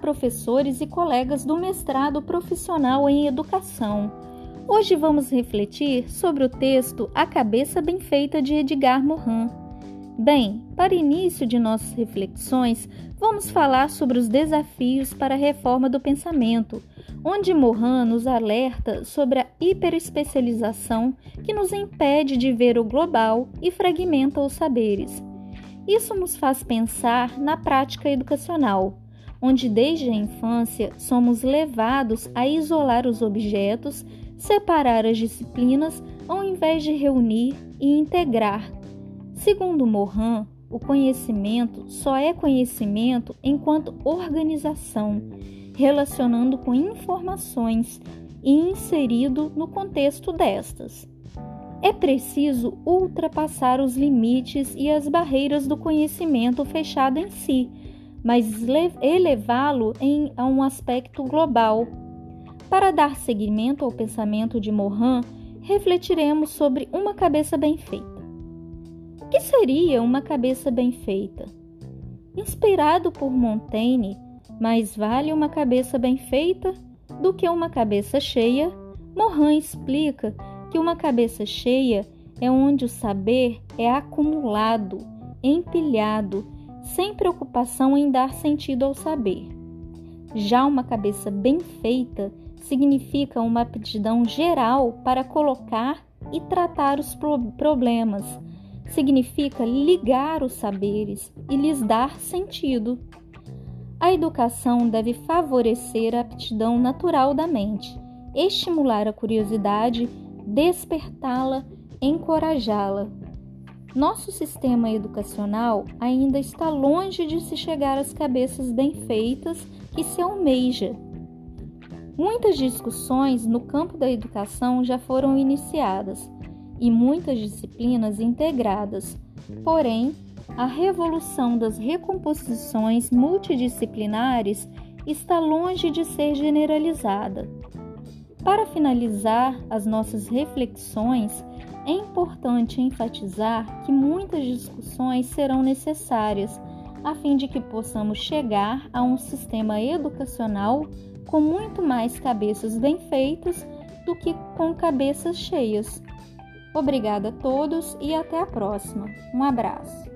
professores e colegas do mestrado profissional em educação. Hoje vamos refletir sobre o texto A Cabeça Bem Feita de Edgar Morin. Bem, para início de nossas reflexões, vamos falar sobre os desafios para a reforma do pensamento, onde Morin nos alerta sobre a hiperespecialização que nos impede de ver o global e fragmenta os saberes. Isso nos faz pensar na prática educacional, onde desde a infância somos levados a isolar os objetos, separar as disciplinas, ao invés de reunir e integrar. Segundo Morin, o conhecimento só é conhecimento enquanto organização, relacionando com informações e inserido no contexto destas. É preciso ultrapassar os limites e as barreiras do conhecimento fechado em si, mas elevá-lo a um aspecto global. Para dar seguimento ao pensamento de Morin, refletiremos sobre uma cabeça bem feita. O que seria uma cabeça bem feita? Inspirado por Montaigne, mais vale uma cabeça bem feita do que uma cabeça cheia, Morin explica que uma cabeça cheia é onde o saber é acumulado, empilhado, sem preocupação em dar sentido ao saber. Já uma cabeça bem feita significa uma aptidão geral para colocar e tratar os problemas, significa ligar os saberes e lhes dar sentido. A educação deve favorecer a aptidão natural da mente, estimular a curiosidade despertá-la, encorajá-la. Nosso sistema educacional ainda está longe de se chegar às cabeças bem feitas que se almeja. Muitas discussões no campo da educação já foram iniciadas e muitas disciplinas integradas, porém, a revolução das recomposições multidisciplinares está longe de ser generalizada. Para finalizar as nossas reflexões, é importante enfatizar que muitas discussões serão necessárias a fim de que possamos chegar a um sistema educacional com muito mais cabeças bem feitas do que com cabeças cheias. Obrigada a todos e até a próxima. Um abraço.